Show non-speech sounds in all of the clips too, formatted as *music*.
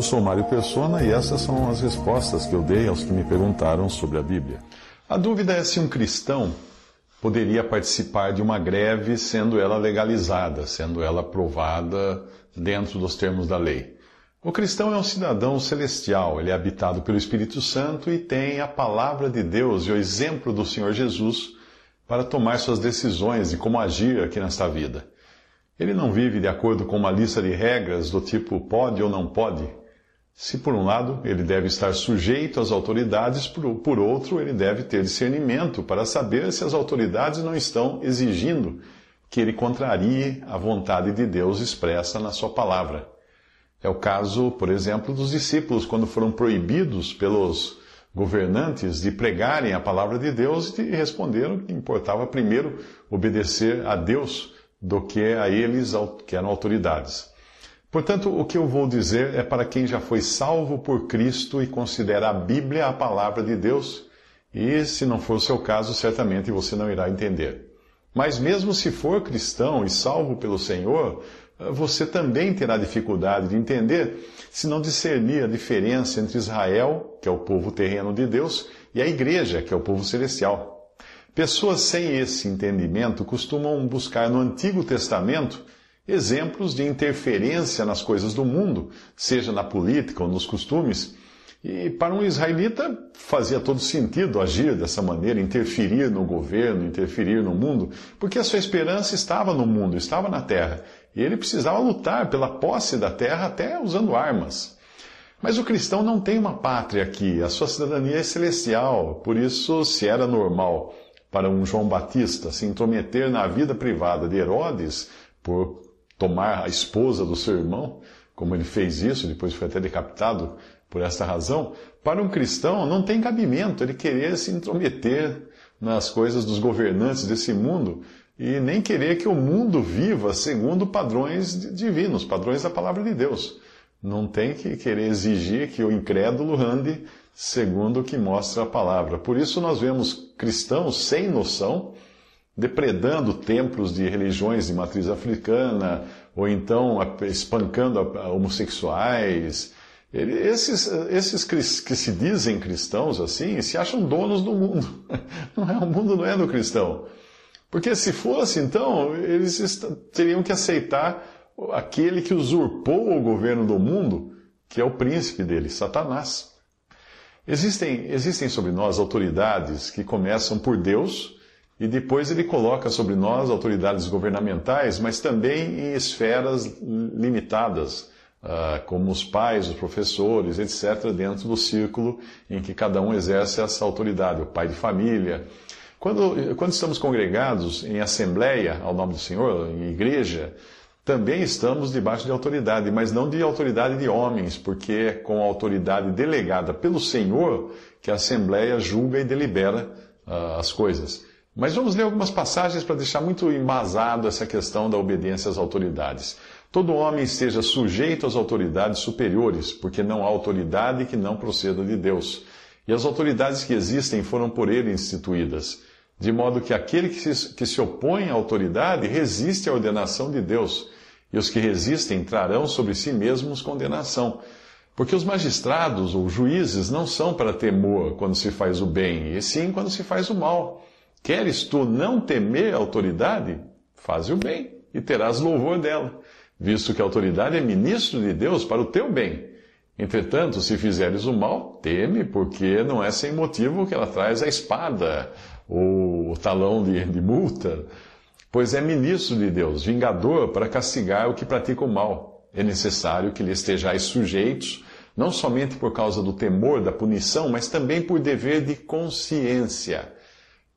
Eu sou Mário Persona e essas são as respostas que eu dei aos que me perguntaram sobre a Bíblia. A dúvida é se um cristão poderia participar de uma greve sendo ela legalizada, sendo ela aprovada dentro dos termos da lei. O cristão é um cidadão celestial, ele é habitado pelo Espírito Santo e tem a palavra de Deus e o exemplo do Senhor Jesus para tomar suas decisões e como agir aqui nesta vida. Ele não vive de acordo com uma lista de regras do tipo pode ou não pode. Se por um lado ele deve estar sujeito às autoridades, por, outro ele deve ter discernimento para saber se as autoridades não estão exigindo que ele contrarie a vontade de Deus expressa na sua palavra. É o caso, por exemplo, dos discípulos quando foram proibidos pelos governantes de pregarem a palavra de Deus e responderam que importava primeiro obedecer a Deus do que a eles que eram autoridades. Portanto, o que eu vou dizer é para quem já foi salvo por Cristo e considera a Bíblia a palavra de Deus, e se não for o seu caso, certamente você não irá entender. Mas mesmo se for cristão e salvo pelo Senhor, você também terá dificuldade de entender se não discernir a diferença entre Israel, que é o povo terreno de Deus, e a igreja, que é o povo celestial. Pessoas sem esse entendimento costumam buscar no Antigo Testamento exemplos de interferência nas coisas do mundo, seja na política ou nos costumes. E para um israelita fazia todo sentido agir dessa maneira, interferir no governo, interferir no mundo, porque a sua esperança estava no mundo, estava na terra. E ele precisava lutar pela posse da terra até usando armas. Mas o cristão não tem uma pátria aqui, a sua cidadania é celestial, por isso, se era normal para um João Batista se intrometer na vida privada de Herodes por tomar a esposa do seu irmão, como ele fez isso, depois foi até decapitado por esta razão, para um cristão não tem cabimento ele querer se intrometer nas coisas dos governantes desse mundo e nem querer que o mundo viva segundo padrões divinos, padrões da palavra de Deus. Não tem que querer exigir que o incrédulo ande segundo o que mostra a palavra. Por isso nós vemos cristãos sem noção, depredando templos de religiões de matriz africana, ou então espancando homossexuais. Esses, esses que se dizem cristãos assim, se acham donos do mundo. *laughs* Não é, o mundo não é do cristão. Porque se fosse, então, eles teriam que aceitar aquele que usurpou o governo do mundo, que é o príncipe dele, Satanás. Existem, existem sobre nós autoridades que começam por Deus e depois ele coloca sobre nós autoridades governamentais, mas também em esferas limitadas, uh, como os pais, os professores, etc., dentro do círculo em que cada um exerce essa autoridade, o pai de família. Quando, quando estamos congregados em assembleia, ao nome do Senhor, em igreja, também estamos debaixo de autoridade, mas não de autoridade de homens, porque é com a autoridade delegada pelo Senhor que a assembleia julga e delibera uh, as coisas. Mas vamos ler algumas passagens para deixar muito embasado essa questão da obediência às autoridades. Todo homem esteja sujeito às autoridades superiores, porque não há autoridade que não proceda de Deus. E as autoridades que existem foram por ele instituídas. De modo que aquele que se, que se opõe à autoridade resiste à ordenação de Deus, e os que resistem trarão sobre si mesmos condenação. Porque os magistrados ou juízes não são para temor quando se faz o bem, e sim quando se faz o mal. Queres tu não temer a autoridade? Faze o bem e terás louvor dela, visto que a autoridade é ministro de Deus para o teu bem. Entretanto, se fizeres o mal, teme, porque não é sem motivo que ela traz a espada ou o talão de, de multa, pois é ministro de Deus, vingador para castigar o que pratica o mal. É necessário que lhe estejais sujeitos, não somente por causa do temor da punição, mas também por dever de consciência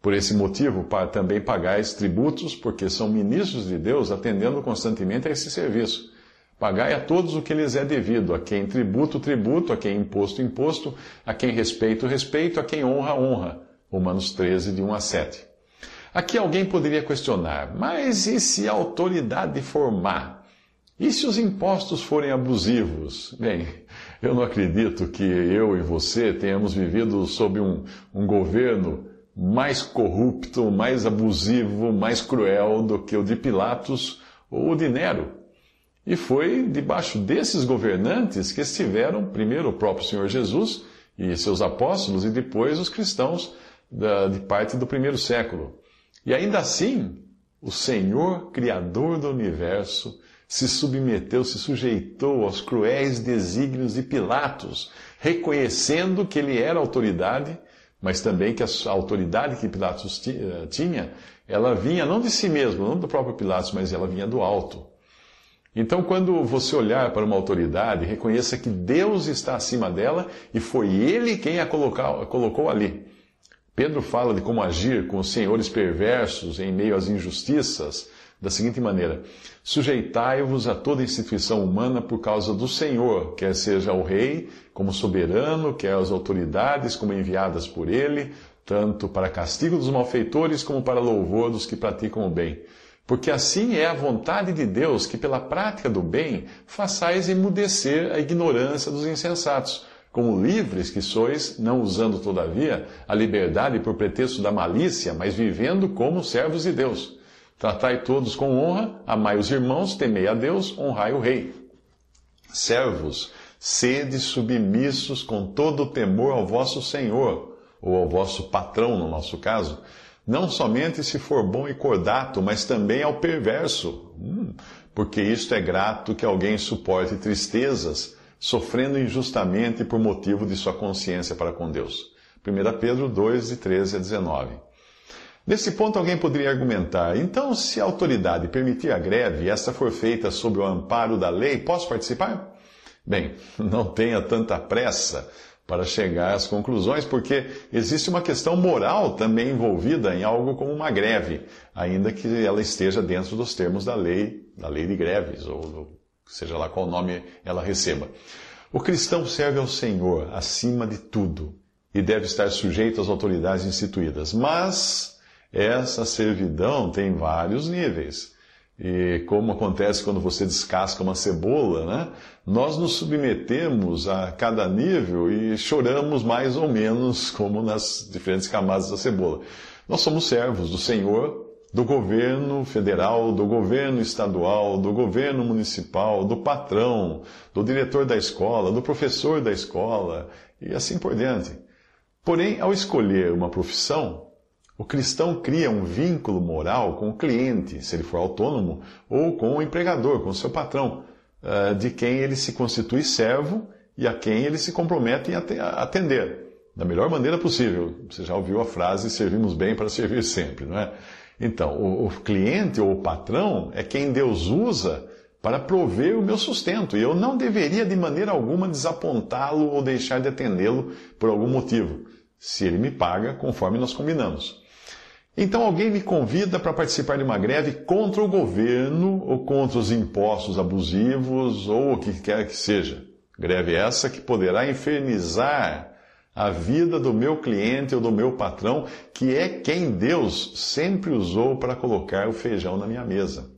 Por esse motivo, também pagais tributos, porque são ministros de Deus atendendo constantemente a esse serviço. Pagai a todos o que lhes é devido, a quem tributo, tributo, a quem imposto, imposto, a quem respeito, respeito, a quem honra, honra. Romanos 13, de 1 a 7. Aqui alguém poderia questionar, mas e se a autoridade formar? E se os impostos forem abusivos? Bem, eu não acredito que eu e você tenhamos vivido sob um, um governo mais corrupto, mais abusivo, mais cruel do que o de Pilatos ou o de Nero. E foi debaixo desses governantes que estiveram primeiro o próprio Senhor Jesus e seus apóstolos, e depois os cristãos da, de parte do primeiro século. E ainda assim, o Senhor, Criador do universo, se submeteu, se sujeitou aos cruéis desígnios de Pilatos, reconhecendo que ele era autoridade, mas também que a autoridade que Pilatos eh, tinha, ela vinha não de si mesmo, não do próprio Pilatos, mas ela vinha do alto. Então, quando você olhar para uma autoridade, reconheça que Deus está acima dela e foi Ele quem a colocou ali. Pedro fala de como agir com os senhores perversos em meio às injustiças da seguinte maneira: Sujeitai-vos a toda instituição humana por causa do Senhor, quer seja o rei como soberano, quer as autoridades como enviadas por ele, tanto para castigo dos malfeitores como para louvor dos que praticam o bem. Porque assim é a vontade de Deus que, pela prática do bem, façais emudecer a ignorância dos insensatos como livres que sois, não usando, todavia, a liberdade por pretexto da malícia, mas vivendo como servos de Deus. Tratai todos com honra, amai os irmãos, temei a Deus, honrai o rei. Servos, sede submissos com todo o temor ao vosso Senhor, ou ao vosso patrão, no nosso caso, não somente se for bom e cordato, mas também ao perverso, hum, porque isto é grato que alguém suporte tristezas, sofrendo injustamente por motivo de sua consciência para com Deus. 1 Pedro 2, de 13 a 19. Nesse ponto, alguém poderia argumentar: então, se a autoridade permitir a greve e esta for feita sob o amparo da lei, posso participar? Bem, *laughs* não tenha tanta pressa para chegar às conclusões, porque existe uma questão moral também envolvida em algo como uma greve, ainda que ela esteja dentro dos termos da lei, da lei de greves, ou seja lá qual nome ela receba. O cristão serve ao Senhor acima de tudo e deve estar sujeito às autoridades instituídas. Mas essa servidão tem vários níveis. E como acontece quando você descasca uma cebola, né? Nós nos submetemos a cada nível e choramos mais ou menos, como nas diferentes camadas da cebola. Nós somos servos do Senhor do governo federal, do governo estadual, do governo municipal, do patrão, do diretor da escola, do professor da escola e assim por diante. Porém, ao escolher uma profissão, o cristão cria um vínculo moral com o cliente, se ele for autônomo, ou com o empregador, com o seu patrão, eh, de quem ele se constitui servo e a quem ele se compromete em atender, da melhor maneira possível. Você já ouviu a frase: servimos bem para servir sempre, não é? Então, o, o cliente ou o patrão é quem Deus usa para prover o meu sustento. E eu não deveria de maneira alguma desapontá-lo ou deixar de atendê-lo por algum motivo, se ele me paga conforme nós combinamos. Então alguém me convida para participar de uma greve contra o governo ou contra os impostos abusivos ou o que quer que seja. Greve essa que poderá infernizar a vida do meu cliente ou do meu patrão, que é quem Deus sempre usou para colocar o feijão na minha mesa.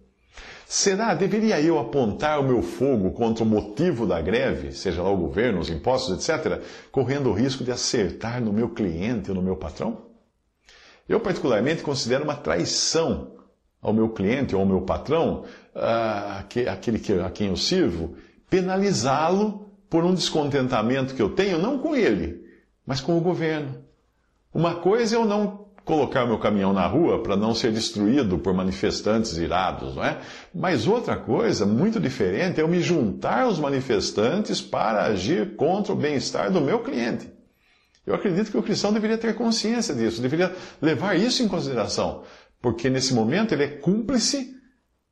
Será, deveria eu apontar o meu fogo contra o motivo da greve, seja lá o governo, os impostos, etc., correndo o risco de acertar no meu cliente ou no meu patrão? Eu, particularmente, considero uma traição ao meu cliente ou ao meu patrão, ah, aquele a quem eu sirvo, penalizá-lo por um descontentamento que eu tenho, não com ele, mas com o governo. Uma coisa é eu não colocar meu caminhão na rua para não ser destruído por manifestantes irados, não é? Mas outra coisa, muito diferente, é eu me juntar aos manifestantes para agir contra o bem-estar do meu cliente. Eu acredito que o cristão deveria ter consciência disso, deveria levar isso em consideração, porque nesse momento ele é cúmplice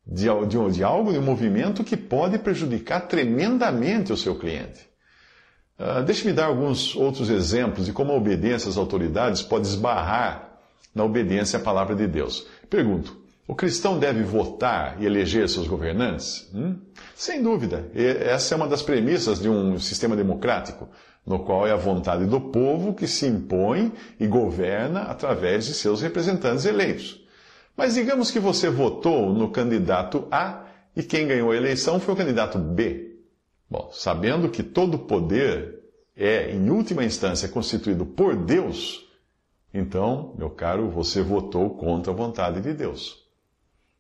de, de, de algo, de um movimento que pode prejudicar tremendamente o seu cliente. Uh, Deixe-me dar alguns outros exemplos de como a obediência às autoridades pode esbarrar na obediência à palavra de Deus. Pergunto: o cristão deve votar e eleger seus governantes? Hum? Sem dúvida. Essa é uma das premissas de um sistema democrático, no qual é a vontade do povo que se impõe e governa através de seus representantes eleitos. Mas digamos que você votou no candidato A e quem ganhou a eleição foi o candidato B. Bom, sabendo que todo poder é, em última instância, constituído por Deus, então, meu caro, você votou contra a vontade de Deus.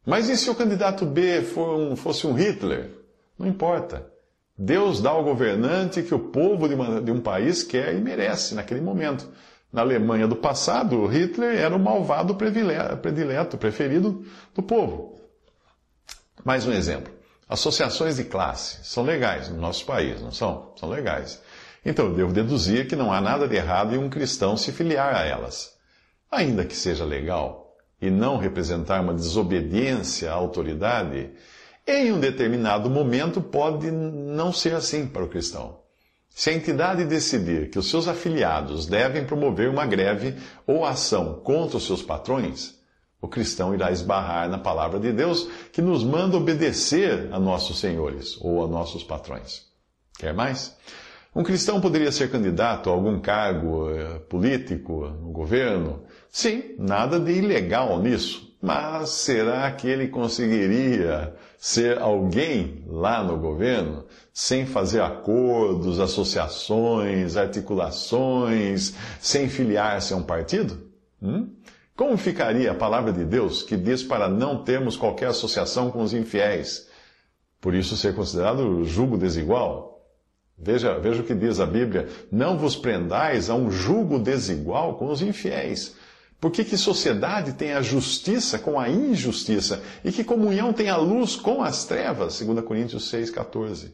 Mas e se o candidato B for um, fosse um Hitler? Não importa. Deus dá ao governante que o povo de, uma, de, um país quer e merece naquele momento. Na Alemanha do passado, Hitler era o malvado predileto, preferido do povo. Mais um exemplo. Associações de classe são legais no nosso país, não são? São legais. Então eu devo deduzir que não há nada de errado em um cristão se filiar a elas. Ainda que seja legal, e não representar uma desobediência à autoridade, em um determinado momento pode não ser assim para o cristão. Se a entidade decidir que os seus afiliados devem promover uma greve ou ação contra os seus patrões, o cristão irá esbarrar na palavra de Deus que nos manda obedecer a nossos senhores ou a nossos patrões. Quer mais? Um cristão poderia ser candidato a algum cargo eh, político no governo, Sim, nada de ilegal nisso. Mas será que ele conseguiria ser alguém lá no governo sem fazer acordos, associações, articulações, sem filiar-se a um partido? Hum? Como ficaria a palavra de Deus que diz para não termos qualquer associação com os infiéis? Por isso ser considerado julgo desigual? Veja, veja o que diz a Bíblia: não vos prendais a um julgo desigual com os infiéis. Por que, que sociedade tem a justiça com a injustiça? E que comunhão tem a luz com as trevas? 2 Coríntios 6,14.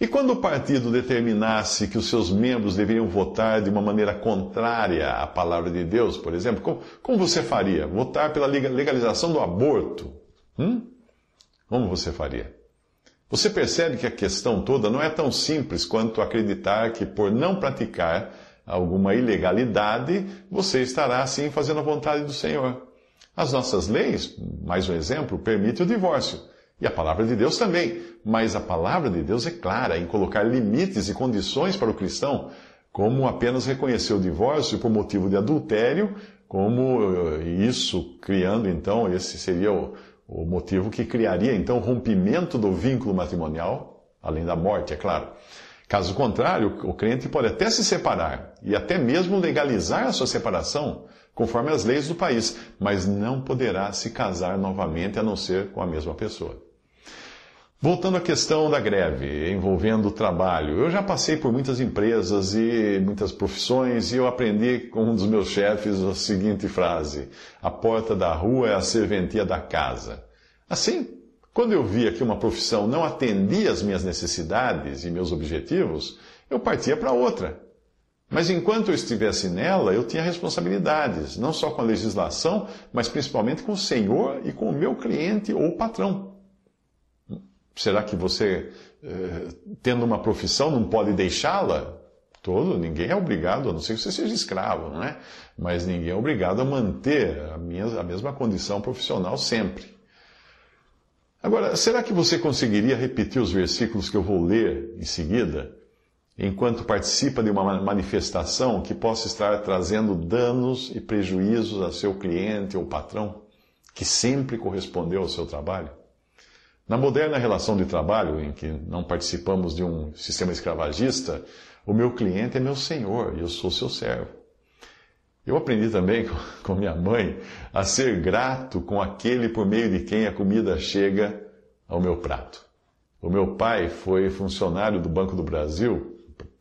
E quando o partido determinasse que os seus membros deveriam votar de uma maneira contrária à palavra de Deus, por exemplo, como, como você faria? Votar pela legalização do aborto? Hum? Como você faria? Você percebe que a questão toda não é tão simples quanto acreditar que, por não praticar alguma ilegalidade, você estará assim fazendo a vontade do Senhor. As nossas leis, mais um exemplo, permitem o divórcio. E a palavra de Deus também. Mas a palavra de Deus é clara em colocar limites e condições para o cristão, como apenas reconhecer o divórcio por motivo de adultério, como eh, isso criando então, esse seria o, o motivo que criaria então rompimento do vínculo matrimonial, além da morte, é claro. Caso contrário, o crente pode até se separar e até mesmo legalizar a sua separação, conforme as leis do país, mas não poderá se casar novamente a não ser com a mesma pessoa. Voltando à questão da greve envolvendo o trabalho, eu já passei por muitas empresas e muitas profissões e eu aprendi com um dos meus chefes a seguinte frase: A porta da rua é a serventia da casa. Assim, quando eu via que uma profissão não atendia às minhas necessidades e meus objetivos, eu partia para outra. Mas enquanto eu estivesse nela, eu tinha responsabilidades, não só com a legislação, mas principalmente com o Senhor e com o meu cliente ou patrão. Será que você, eh, tendo uma profissão, não pode deixá-la? Todo, ninguém é obrigado, a não ser que você seja escravo, não é? Mas ninguém é obrigado a manter a, minha, a mesma condição profissional sempre. Agora, será que você conseguiria repetir os versículos que eu vou ler em seguida, enquanto participa de uma manifestação que possa estar trazendo danos e prejuízos a seu cliente ou patrão, que sempre correspondeu ao seu trabalho? Na moderna relação de trabalho, em que não participamos de um sistema escravagista, o meu cliente é meu senhor e eu sou seu servo. Eu aprendi também com minha mãe a ser grato com aquele por meio de quem a comida chega ao meu prato. O meu pai foi funcionário do Banco do Brasil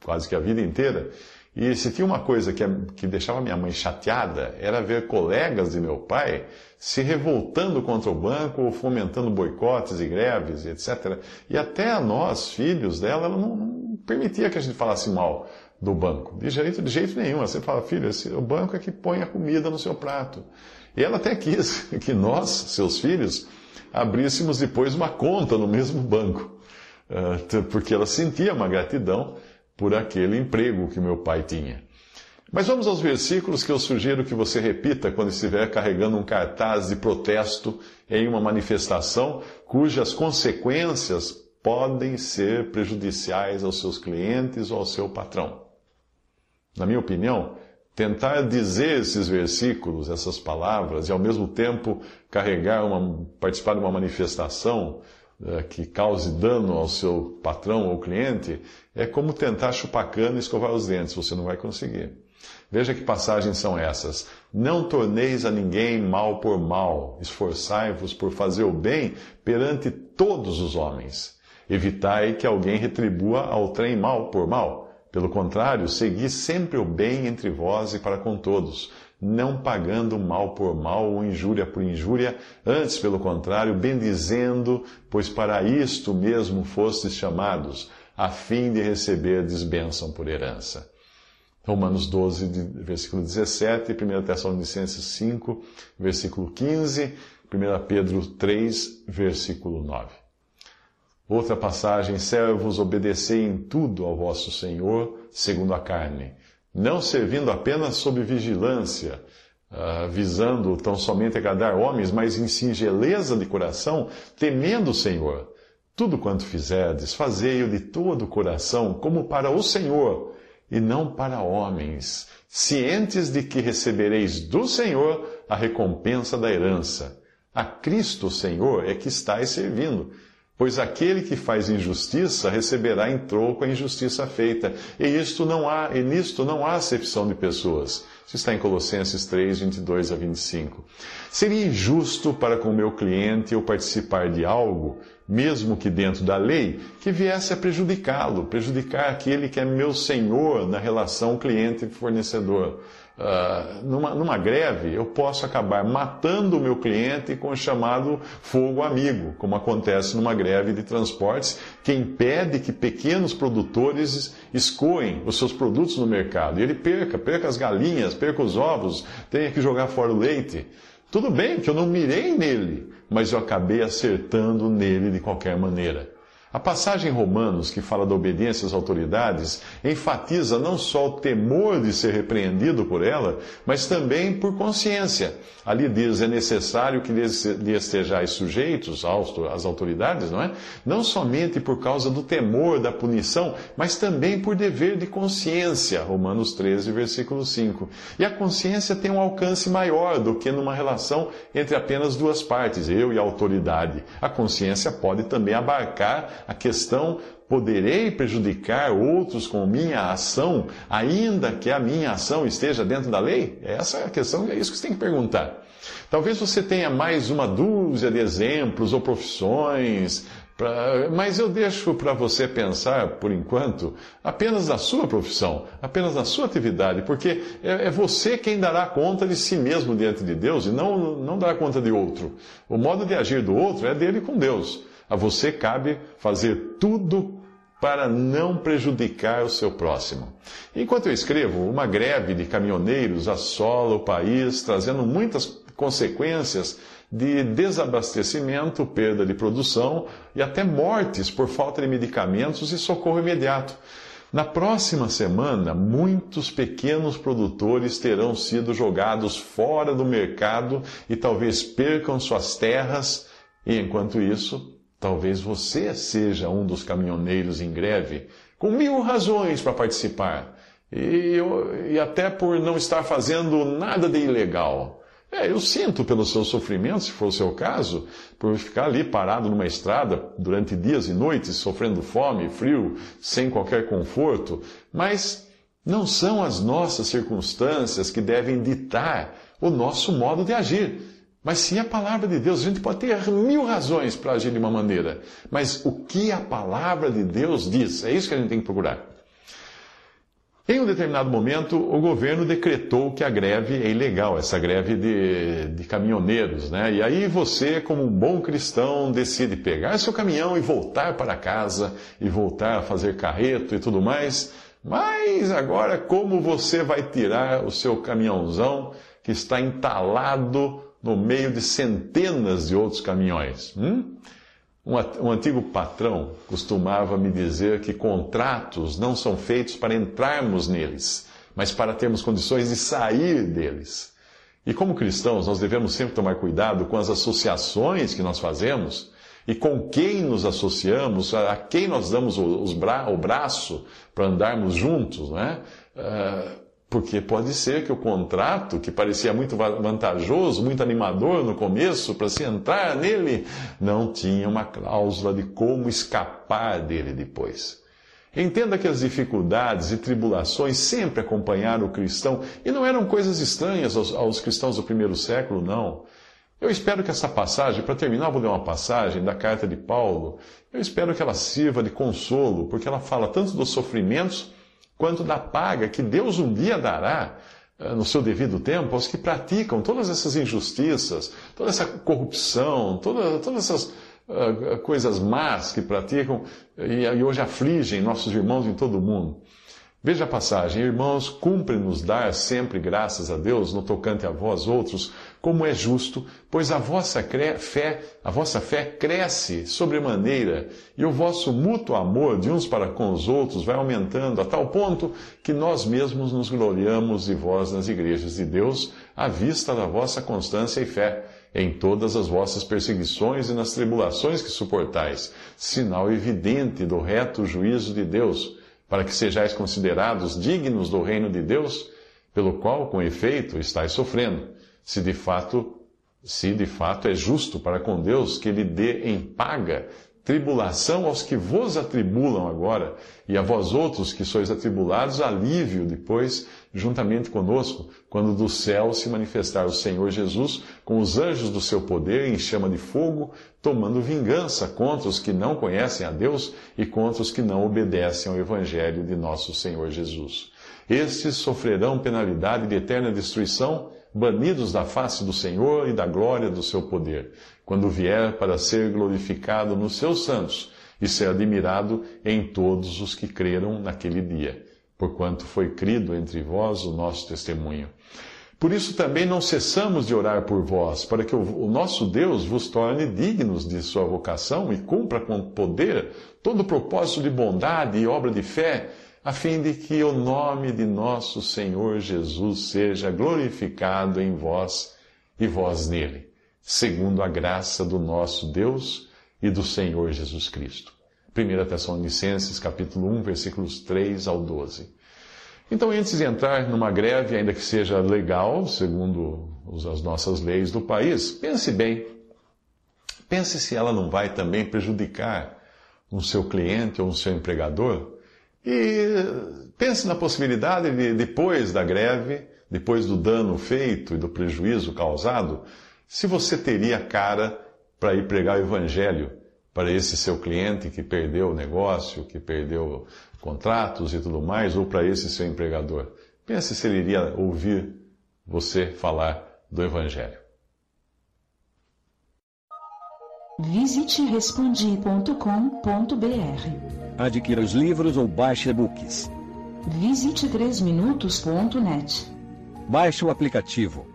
quase que a vida inteira. E se tinha uma coisa que, que deixava minha mãe chateada, era ver colegas de meu pai se revoltando contra o banco ou fomentando boicotes e greves, etc. E até a nós, filhos dela, ela não, não permitia que a gente falasse mal do banco. De jeito, de jeito nenhum. Sempre fala, filho, esse, o banco é que põe a comida no seu prato. E ela até quis *laughs* que nós, seus filhos, abríssemos depois uma conta no mesmo banco. Uh, *laughs* porque ela sentia uma gratidão por aquele emprego que meu pai tinha. Mas vamos aos versículos que eu sugiro que você repita quando estiver carregando um cartaz de protesto em uma manifestação cujas consequências podem ser prejudiciais aos seus clientes ou ao seu patrão. Na minha opinião, tentar dizer esses versículos, essas palavras, e ao mesmo tempo carregar uma, participar de uma manifestação uh, que cause dano ao seu patrão ou cliente, é como tentar chupar cana e escovar os dentes, você não vai conseguir. Veja que passagens são essas. Não torneis a ninguém mal por mal, esforçai-vos por fazer o bem perante todos os homens. Evitai que alguém retribua ao trem mal por mal pelo contrário, segui sempre o bem entre vós e para com todos, não pagando mal por mal ou injúria por injúria, antes, pelo contrário, bendizendo, pois para isto mesmo fostes chamados, a fim de receber bênção por herança. Romanos 12, versículo 17, 1 Tessalonicenses 5, versículo 15, 1 Pedro 3, versículo 9. Outra passagem: Servos, obedecei em tudo ao vosso Senhor, segundo a carne, não servindo apenas sob vigilância, uh, visando tão somente agradar homens, mas em singeleza de coração, temendo o Senhor. Tudo quanto fizerdes, fazei-o de todo o coração, como para o Senhor, e não para homens, cientes de que recebereis do Senhor a recompensa da herança. A Cristo Senhor é que estáis servindo Pois aquele que faz injustiça receberá em troco a injustiça feita. E isto não há, e nisto não há acepção de pessoas. Isso está em Colossenses 3, 22 a 25. Seria injusto para com o meu cliente eu participar de algo, mesmo que dentro da lei, que viesse a prejudicá-lo, prejudicar aquele que é meu senhor na relação cliente-fornecedor. Uh, numa, numa greve, eu posso acabar matando o meu cliente com o chamado fogo amigo, como acontece numa greve de transportes, que impede que pequenos produtores escoem os seus produtos no mercado. E ele perca, perca as galinhas, perca os ovos, tenha que jogar fora o leite. Tudo bem que eu não mirei nele, mas eu acabei acertando nele de qualquer maneira. A passagem em Romanos, que fala da obediência às autoridades, enfatiza não só o temor de ser repreendido por ela, mas também por consciência. Ali diz: é necessário que lhe estejais sujeitos às autoridades, não é? Não somente por causa do temor da punição, mas também por dever de consciência. Romanos 13, versículo 5. E a consciência tem um alcance maior do que numa relação entre apenas duas partes, eu e a autoridade. A consciência pode também abarcar a questão: poderei prejudicar outros com minha ação, ainda que a minha ação esteja dentro da lei? Essa é a questão, é isso que você tem que perguntar. Talvez você tenha mais uma dúzia de exemplos ou profissões, pra, mas eu deixo para você pensar, por enquanto, apenas na sua profissão, apenas na sua atividade, porque é, é, você quem dará conta de si mesmo diante de Deus e não, não dará conta de outro. O modo de agir do outro é dele com Deus. A você cabe fazer tudo para não prejudicar o seu próximo. Enquanto eu escrevo, uma greve de caminhoneiros assola o país, trazendo muitas consequências de desabastecimento, perda de produção e até mortes por falta de medicamentos e socorro imediato. Na próxima semana, muitos pequenos produtores terão sido jogados fora do mercado e talvez percam suas terras, e enquanto isso, Talvez você seja um dos caminhoneiros em greve, com mil razões para participar, e, e, até por não estar fazendo nada de ilegal. É, eu sinto pelo seu sofrimento, se for o seu caso, por ficar ali parado numa estrada durante dias e noites, sofrendo fome, frio, sem qualquer conforto, mas não são as nossas circunstâncias que devem ditar o nosso modo de agir. Mas sim a palavra de Deus. A gente pode ter mil razões para agir de uma maneira. Mas o que a palavra de Deus diz? É isso que a gente tem que procurar. Em um determinado momento, o governo decretou que a greve é ilegal, essa greve de, de caminhoneiros, né? E aí você, como um bom cristão, decide pegar seu caminhão e voltar para casa, e voltar a fazer carreto e tudo mais. Mas agora, como você vai tirar o seu caminhãozão que está entalado no meio de centenas de outros caminhões. Hum? Um, um antigo patrão costumava me dizer que contratos não são feitos para entrarmos neles, mas para termos condições de sair deles. E como cristãos, nós devemos sempre tomar cuidado com as associações que nós fazemos e com quem nos associamos, a quem nós damos os bra o braço para andarmos juntos, né? Porque pode ser que o contrato, que parecia muito vantajoso, muito animador no começo, para se entrar nele, não tinha uma cláusula de como escapar dele depois. Entenda que as dificuldades e tribulações sempre acompanharam o cristão e não eram coisas estranhas aos, aos cristãos do primeiro século, não. Eu espero que essa passagem, para terminar, vou ler uma passagem da carta de Paulo. Eu espero que ela sirva de consolo, porque ela fala tanto dos sofrimentos quanto da paga que Deus um dia dará eh, no seu devido tempo aos que praticam todas essas injustiças, toda essa corrupção, toda, todas essas uh, coisas más que praticam e, e hoje afligem nossos irmãos em todo o mundo. Veja a passagem, irmãos, cumpre-nos dar sempre graças a Deus no tocante a vós outros, como é justo, pois a vossa fé, a vossa fé cresce sobremaneira, e o vosso mútuo amor de uns para com os outros vai aumentando a tal ponto que nós mesmos nos gloriamos de vós nas igrejas de Deus, à vista da vossa constância e fé em todas as vossas perseguições e nas tribulações que suportais, sinal evidente do reto juízo de Deus para que sejais considerados dignos do reino de Deus, pelo qual, com efeito, estáis sofrendo, se de fato, se de fato é justo para com Deus que lhe dê em paga tribulação aos que vos atribulam agora, e a vós outros que sois atribulados, alívio depois, juntamente conosco, quando do céu se manifestar o Senhor Jesus com os anjos do seu poder em chama de fogo, tomando vingança contra os que não conhecem a Deus e contra os que não obedecem ao Evangelho de nosso Senhor Jesus. Estes sofrerão penalidade de eterna destruição, banidos da face do Senhor e da glória do seu poder quando vier para ser glorificado nos seus santos e ser admirado em todos os que creram naquele dia, porquanto foi crido entre vós o nosso testemunho. Por isso também não cessamos de orar por vós, para que o nosso Deus vos torne dignos de sua vocação e cumpra com poder todo o propósito de bondade e obra de fé, a fim de que o nome de nosso Senhor Jesus seja glorificado em vós e vós nele segundo a graça do nosso Deus e do Senhor Jesus Cristo. 1 Tessalonicenses capítulo 1, versículos 3 ao 12. Então, antes de entrar numa greve, ainda que seja legal, segundo as nossas leis do país, pense bem. Pense se ela não vai também prejudicar um seu cliente ou um seu empregador. E pense na possibilidade de, depois da greve, depois do dano feito e do prejuízo causado, se você teria cara para ir pregar o evangelho para esse seu cliente que perdeu o negócio, que perdeu contratos e tudo mais, ou para esse seu empregador. Pense se ele iria ouvir você falar do evangelho. Visite respondi.com.br. Adquira os livros ou baixe e-books. Visite 3minutos.net. Baixe o aplicativo